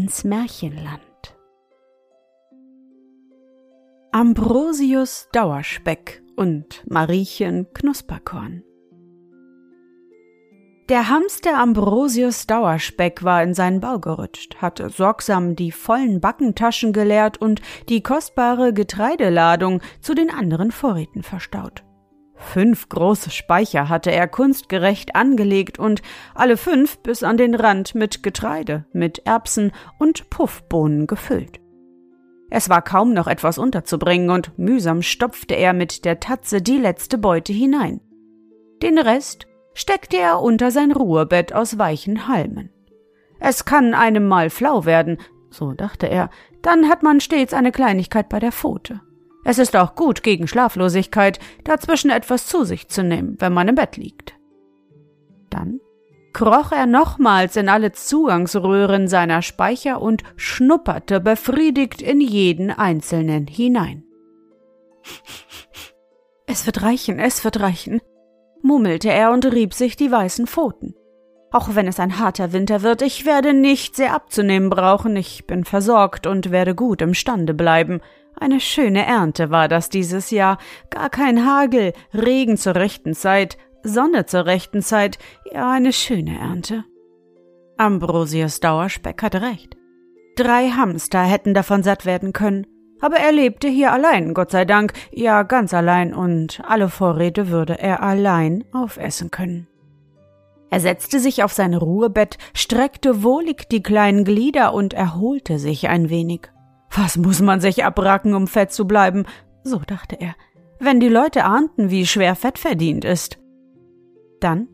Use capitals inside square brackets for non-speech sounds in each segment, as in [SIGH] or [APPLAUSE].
ins Märchenland. Ambrosius Dauerspeck und Mariechen Knusperkorn der Hamster Ambrosius Dauerspeck war in seinen Bau gerutscht, hatte sorgsam die vollen Backentaschen geleert und die kostbare Getreideladung zu den anderen Vorräten verstaut. Fünf große Speicher hatte er kunstgerecht angelegt und alle fünf bis an den Rand mit Getreide, mit Erbsen und Puffbohnen gefüllt. Es war kaum noch etwas unterzubringen und mühsam stopfte er mit der Tatze die letzte Beute hinein. Den Rest steckte er unter sein Ruhebett aus weichen Halmen. Es kann einem mal flau werden, so dachte er, dann hat man stets eine Kleinigkeit bei der Pfote. Es ist auch gut gegen Schlaflosigkeit, dazwischen etwas zu sich zu nehmen, wenn man im Bett liegt. Dann kroch er nochmals in alle Zugangsröhren seiner Speicher und schnupperte befriedigt in jeden einzelnen hinein. [LAUGHS] Es wird reichen, es wird reichen, murmelte er und rieb sich die weißen Pfoten. Auch wenn es ein harter Winter wird, ich werde nicht sehr abzunehmen brauchen, ich bin versorgt und werde gut imstande bleiben. Eine schöne Ernte war das dieses Jahr, gar kein Hagel, Regen zur rechten Zeit, Sonne zur rechten Zeit, ja eine schöne Ernte. Ambrosius Dauerspeck hatte recht. Drei Hamster hätten davon satt werden können, aber er lebte hier allein, Gott sei Dank, ja ganz allein, und alle Vorräte würde er allein aufessen können. Er setzte sich auf sein Ruhebett, streckte wohlig die kleinen Glieder und erholte sich ein wenig. Was muss man sich abracken, um fett zu bleiben? So dachte er, wenn die Leute ahnten, wie schwer Fett verdient ist. Dann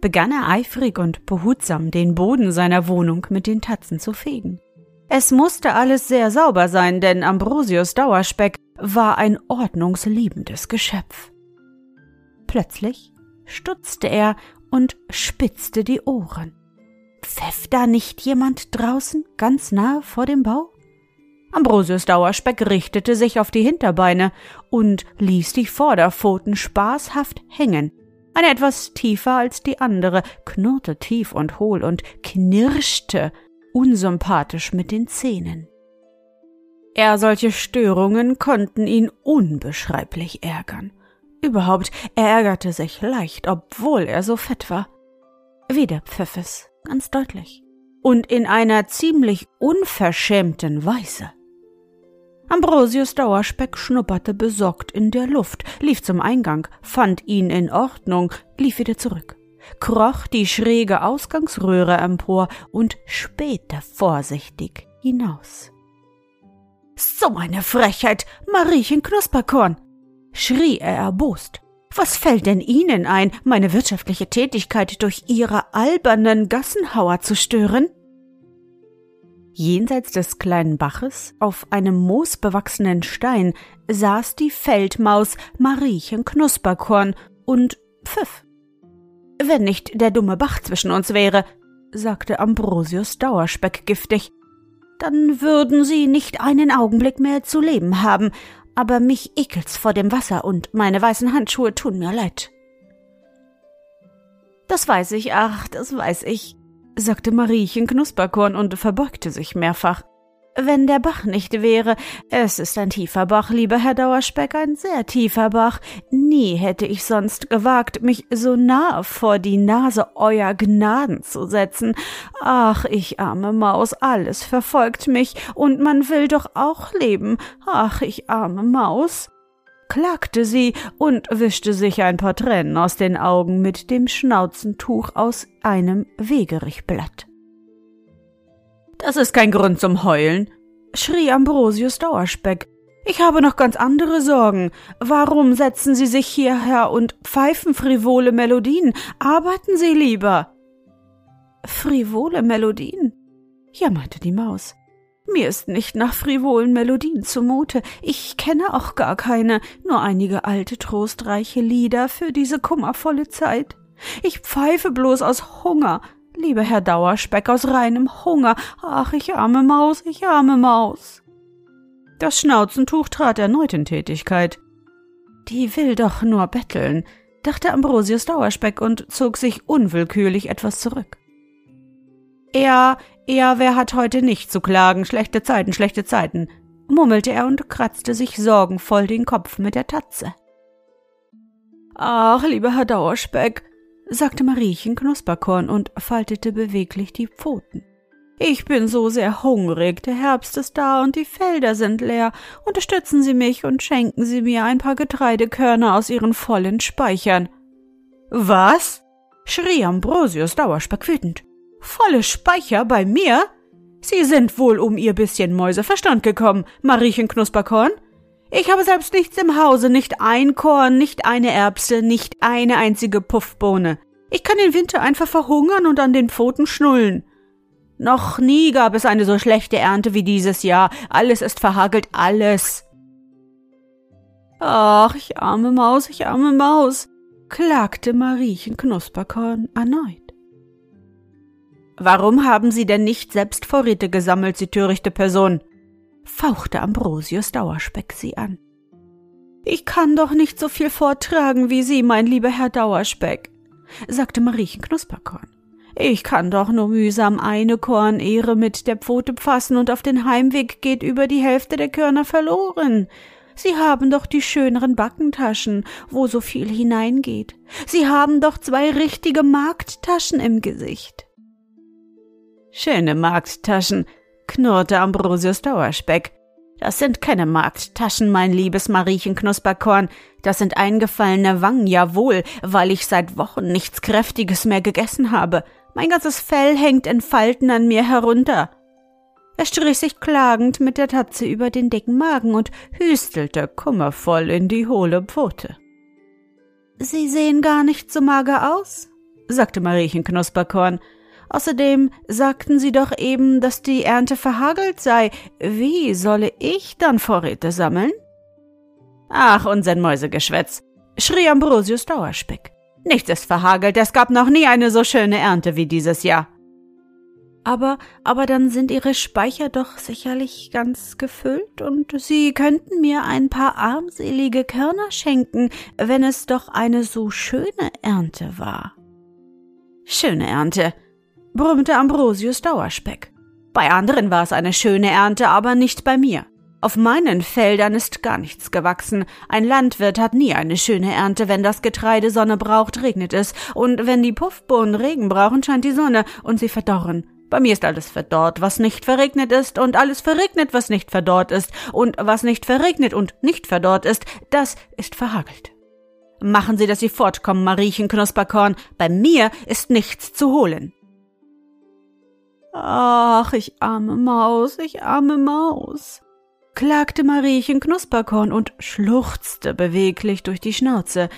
begann er eifrig und behutsam den Boden seiner Wohnung mit den Tatzen zu fegen. Es musste alles sehr sauber sein, denn Ambrosius Dauerspeck war ein ordnungsliebendes Geschöpf. Plötzlich stutzte er und spitzte die Ohren. Pfeff da nicht jemand draußen, ganz nahe vor dem Bau? Ambrosius Dauerspeck richtete sich auf die Hinterbeine und ließ die Vorderpfoten spaßhaft hängen. Eine etwas tiefer als die andere, knurrte tief und hohl und knirschte unsympathisch mit den Zähnen. Er solche Störungen konnten ihn unbeschreiblich ärgern. Überhaupt, er ärgerte sich leicht, obwohl er so fett war. Wieder pfiff es, ganz deutlich. Und in einer ziemlich unverschämten Weise. Ambrosius Dauerspeck schnupperte besorgt in der Luft, lief zum Eingang, fand ihn in Ordnung, lief wieder zurück kroch die schräge Ausgangsröhre empor und spähte vorsichtig hinaus. So eine Frechheit, Mariechen Knusperkorn! schrie er erbost. Was fällt denn Ihnen ein, meine wirtschaftliche Tätigkeit durch Ihre albernen Gassenhauer zu stören? Jenseits des kleinen Baches, auf einem moosbewachsenen Stein, saß die Feldmaus Mariechen Knusperkorn und pfiff. Wenn nicht der dumme Bach zwischen uns wäre, sagte Ambrosius Dauerspeck giftig, dann würden Sie nicht einen Augenblick mehr zu leben haben, aber mich ekelt's vor dem Wasser und meine weißen Handschuhe tun mir leid. Das weiß ich, ach, das weiß ich, sagte Mariechen Knusperkorn und verbeugte sich mehrfach. wenn der Bach nicht wäre. Es ist ein tiefer Bach, lieber Herr Dauerspeck, ein sehr tiefer Bach. Nie hätte ich sonst gewagt, mich so nah vor die Nase euer Gnaden zu setzen. Ach, ich arme Maus, alles verfolgt mich, und man will doch auch leben. Ach, ich arme Maus klagte sie und wischte sich ein paar Tränen aus den Augen mit dem Schnauzentuch aus einem Wegerichblatt. Das ist kein Grund zum Heulen, schrie Ambrosius Dauerspeck. Ich habe noch ganz andere Sorgen. Warum setzen Sie sich hierher und pfeifen frivole Melodien? Arbeiten Sie lieber. Frivole Melodien? jammerte die Maus. Mir ist nicht nach frivolen Melodien zumute. Ich kenne auch gar keine, nur einige alte trostreiche Lieder für diese kummervolle Zeit. Ich pfeife bloß aus Hunger, lieber Herr Dauerspeck, aus reinem Hunger. Ach, ich arme Maus, ich arme Maus. Das Schnauzentuch trat erneut in Tätigkeit. Die will doch nur betteln, dachte Ambrosius Dauerspeck und zog sich unwillkürlich etwas zurück. Er, er, wer hat heute nicht zu klagen? Schlechte Zeiten, schlechte Zeiten, murmelte er und kratzte sich sorgenvoll den Kopf mit der Tatze. Ach, lieber Herr Dauerspeck, sagte Mariechen Knusperkorn und faltete beweglich die Pfoten. Ich bin so sehr hungrig, der Herbst ist da und die Felder sind leer. Unterstützen Sie mich und schenken Sie mir ein paar Getreidekörner aus Ihren vollen Speichern. Was? schrie Ambrosius Dauerspeck wütend. Volle Speicher bei mir? Sie sind wohl um Ihr bisschen Mäuseverstand gekommen, Mariechen Knusperkorn? Ich habe selbst nichts im Hause, nicht ein Korn, nicht eine Erbse, nicht eine einzige Puffbohne. Ich kann den Winter einfach verhungern und an den Pfoten schnullen. Noch nie gab es eine so schlechte Ernte wie dieses Jahr. Alles ist verhagelt, alles. Ach, ich arme Maus, ich arme Maus, klagte Mariechen Knusperkorn erneut. Warum haben Sie denn nicht selbst Vorräte gesammelt, Sie törichte Person? fauchte Ambrosius Dauerspeck sie an. Ich kann doch nicht so viel vortragen wie Sie, mein lieber Herr Dauerspeck, sagte Mariechen Knusperkorn. Ich kann doch nur mühsam eine Kornehre mit der Pfote pfassen und auf den Heimweg geht über die Hälfte der Körner verloren. Sie haben doch die schöneren Backentaschen, wo so viel hineingeht. Sie haben doch zwei richtige Markttaschen im Gesicht. Schöne Markttaschen, knurrte Ambrosius Dauerspeck. Das sind keine Markttaschen, mein liebes Mariechen Knusperkorn. Das sind eingefallene Wangen, jawohl, weil ich seit Wochen nichts Kräftiges mehr gegessen habe. Mein ganzes Fell hängt in Falten an mir herunter. Er strich sich klagend mit der Tatze über den dicken Magen und hüstelte kummervoll in die hohle Pfote. Sie sehen gar nicht so mager aus, sagte Mariechen Knusperkorn. Außerdem sagten Sie doch eben, dass die Ernte verhagelt sei. Wie solle ich dann Vorräte sammeln? Ach, Unsinn Mäusegeschwätz, schrie Ambrosius Dauerspeck. Nichts ist verhagelt, es gab noch nie eine so schöne Ernte wie dieses Jahr. Aber, aber dann sind Ihre Speicher doch sicherlich ganz gefüllt und Sie könnten mir ein paar armselige Körner schenken, wenn es doch eine so schöne Ernte war. Schöne Ernte, brummte Ambrosius Dauerspeck. Bei anderen war es eine schöne Ernte, aber nicht bei mir. Auf meinen Feldern ist gar nichts gewachsen. Ein Landwirt hat nie eine schöne Ernte. Wenn das Getreide Sonne braucht, regnet es. Und wenn die Puffbohnen Regen brauchen, scheint die Sonne und sie verdorren. Bei mir ist alles verdorrt, was nicht verregnet ist, und alles verregnet, was nicht verdorrt ist. Und was nicht verregnet und nicht verdorrt ist, das ist verhagelt. Machen Sie, dass Sie fortkommen, Mariechen Knusperkorn. Bei mir ist nichts zu holen. Ach, ich arme Maus, ich arme Maus, klagte Mariechen Knusperkorn und schluchzte beweglich durch die Schnauze.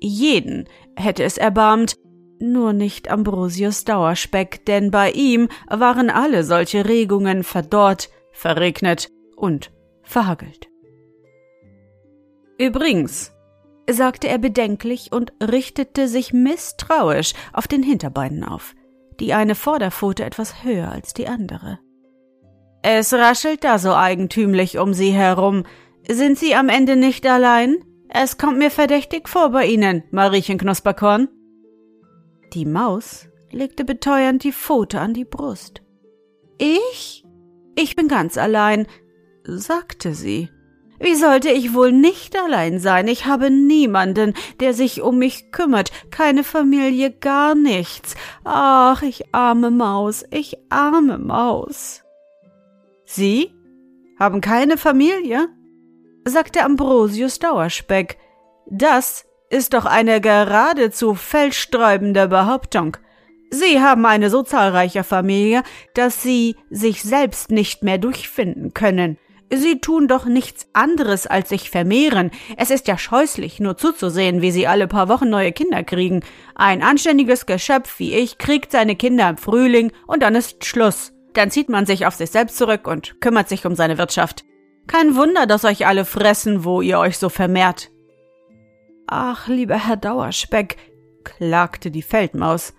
Jeden hätte es erbarmt, nur nicht Ambrosius Dauerspeck, denn bei ihm waren alle solche Regungen verdorrt, verregnet und verhagelt. Übrigens, sagte er bedenklich und richtete sich misstrauisch auf den Hinterbeinen auf die eine Vorderpfote etwas höher als die andere. Es raschelt da so eigentümlich um Sie herum. Sind Sie am Ende nicht allein? Es kommt mir verdächtig vor bei Ihnen, Mariechen Knusperkorn. Die Maus legte beteuernd die Pfote an die Brust. Ich? Ich bin ganz allein, sagte sie. Wie sollte ich wohl nicht allein sein? Ich habe niemanden, der sich um mich kümmert, keine Familie, gar nichts. Ach, ich arme Maus, ich arme Maus. Sie haben keine Familie? sagte Ambrosius Dauerspeck. Das ist doch eine geradezu feldsträubende Behauptung. Sie haben eine so zahlreiche Familie, dass Sie sich selbst nicht mehr durchfinden können. Sie tun doch nichts anderes als sich vermehren. Es ist ja scheußlich, nur zuzusehen, wie Sie alle paar Wochen neue Kinder kriegen. Ein anständiges Geschöpf wie ich kriegt seine Kinder im Frühling und dann ist Schluss. Dann zieht man sich auf sich selbst zurück und kümmert sich um seine Wirtschaft. Kein Wunder, dass euch alle fressen, wo ihr euch so vermehrt. Ach, lieber Herr Dauerspeck, klagte die Feldmaus,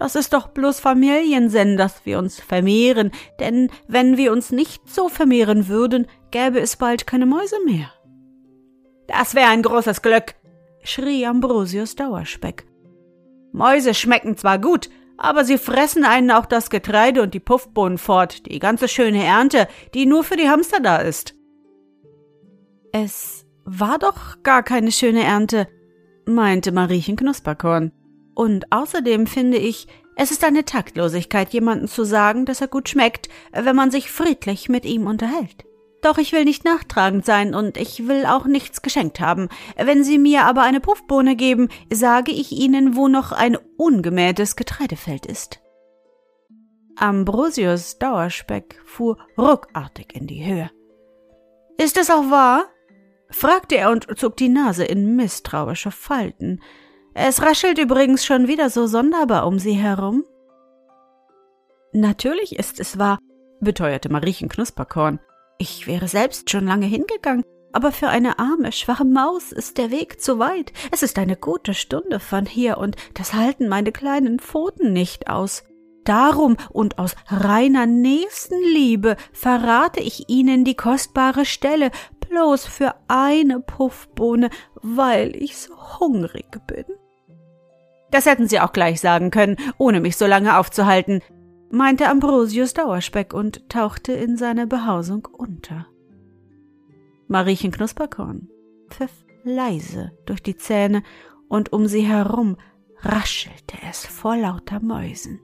das ist doch bloß Familiensinn, dass wir uns vermehren, denn wenn wir uns nicht so vermehren würden, gäbe es bald keine Mäuse mehr. Das wäre ein großes Glück, schrie Ambrosius Dauerspeck. Mäuse schmecken zwar gut, aber sie fressen einen auch das Getreide und die Puffbohnen fort, die ganze schöne Ernte, die nur für die Hamster da ist. Es war doch gar keine schöne Ernte, meinte Mariechen Knusperkorn. Und außerdem finde ich, es ist eine Taktlosigkeit, jemanden zu sagen, dass er gut schmeckt, wenn man sich friedlich mit ihm unterhält. Doch ich will nicht nachtragend sein und ich will auch nichts geschenkt haben. Wenn Sie mir aber eine Puffbohne geben, sage ich Ihnen, wo noch ein ungemähtes Getreidefeld ist. Ambrosius Dauerspeck fuhr ruckartig in die Höhe. Ist es auch wahr? fragte er und zog die Nase in misstrauische Falten. Es raschelt übrigens schon wieder so sonderbar um sie herum. Natürlich ist es wahr, beteuerte Mariechen Knusperkorn. Ich wäre selbst schon lange hingegangen, aber für eine arme, schwache Maus ist der Weg zu weit. Es ist eine gute Stunde von hier, und das halten meine kleinen Pfoten nicht aus. Darum und aus reiner Nächstenliebe verrate ich Ihnen die kostbare Stelle, bloß für eine Puffbohne, weil ich so hungrig bin. Das hätten Sie auch gleich sagen können, ohne mich so lange aufzuhalten, meinte Ambrosius Dauerspeck und tauchte in seiner Behausung unter. Mariechen Knusperkorn pfiff leise durch die Zähne und um sie herum raschelte es vor lauter Mäusen.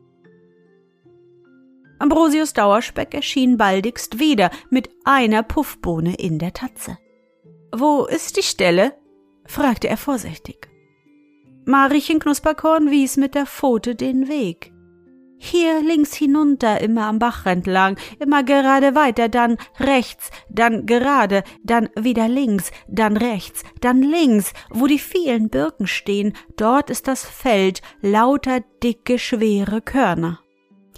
Ambrosius Dauerspeck erschien baldigst wieder mit einer Puffbohne in der Tatze. Wo ist die Stelle? fragte er vorsichtig. Mariechen Knusperkorn wies mit der Pfote den Weg. Hier links hinunter, immer am Bach entlang, immer gerade weiter, dann rechts, dann gerade, dann wieder links, dann rechts, dann links, wo die vielen Birken stehen, dort ist das Feld, lauter dicke, schwere Körner.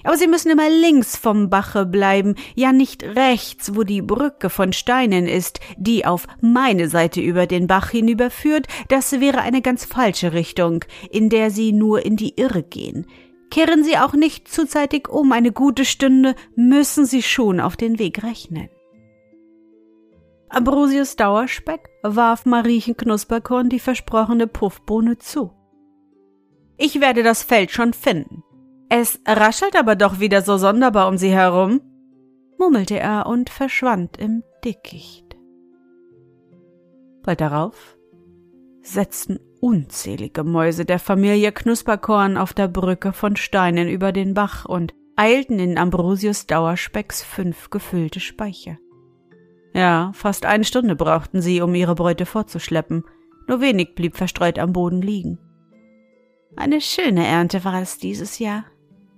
Aber Sie müssen immer links vom Bache bleiben, ja nicht rechts, wo die Brücke von Steinen ist, die auf meine Seite über den Bach hinüberführt, das wäre eine ganz falsche Richtung, in der Sie nur in die Irre gehen. Kehren Sie auch nicht zuzeitig um, eine gute Stunde müssen Sie schon auf den Weg rechnen. Ambrosius Dauerspeck warf Mariechen Knusperkorn die versprochene Puffbohne zu. Ich werde das Feld schon finden, es raschelt aber doch wieder so sonderbar um sie herum, murmelte er und verschwand im Dickicht. Bald darauf setzten unzählige Mäuse der Familie Knusperkorn auf der Brücke von Steinen über den Bach und eilten in Ambrosius Dauerspecks fünf gefüllte Speicher. Ja, fast eine Stunde brauchten sie, um ihre Beute fortzuschleppen, nur wenig blieb verstreut am Boden liegen. Eine schöne Ernte war es dieses Jahr,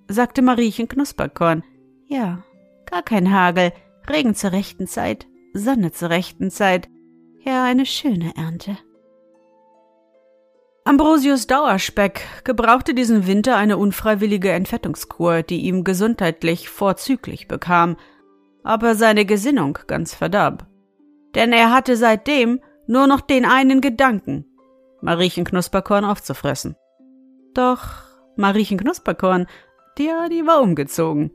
sagte Mariechen Knusperkorn. Ja, gar kein Hagel, Regen zur rechten Zeit, Sonne zur rechten Zeit. Ja, eine schöne Ernte. Ambrosius Dauerspeck gebrauchte diesen Winter eine unfreiwillige Entfettungskur, die ihm gesundheitlich vorzüglich bekam, aber seine Gesinnung ganz verdarb. Denn er hatte seitdem nur noch den einen Gedanken, Mariechen Knusperkorn aufzufressen. Doch Mariechen Knusperkorn ja, die war umgezogen.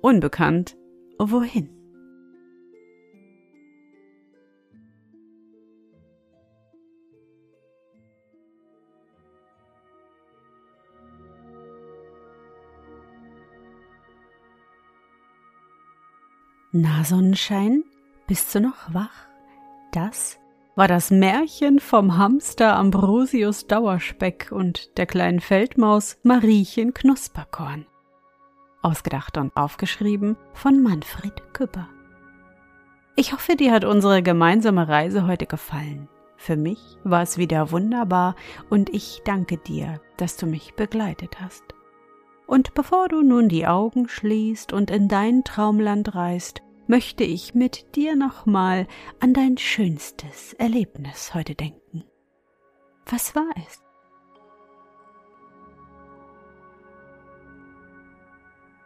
Unbekannt. Wohin? Na, Sonnenschein, bist du noch wach? Das war das Märchen vom Hamster Ambrosius Dauerspeck und der kleinen Feldmaus Mariechen Knusperkorn. Ausgedacht und aufgeschrieben von Manfred Küpper. Ich hoffe, dir hat unsere gemeinsame Reise heute gefallen. Für mich war es wieder wunderbar und ich danke dir, dass du mich begleitet hast. Und bevor du nun die Augen schließt und in dein Traumland reist, möchte ich mit dir nochmal an dein schönstes Erlebnis heute denken. Was war es?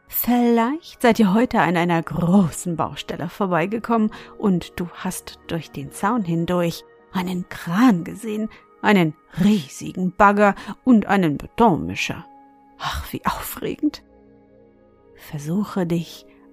Vielleicht seid ihr heute an einer großen Baustelle vorbeigekommen und du hast durch den Zaun hindurch einen Kran gesehen, einen riesigen Bagger und einen Betonmischer. Ach, wie aufregend. Versuche dich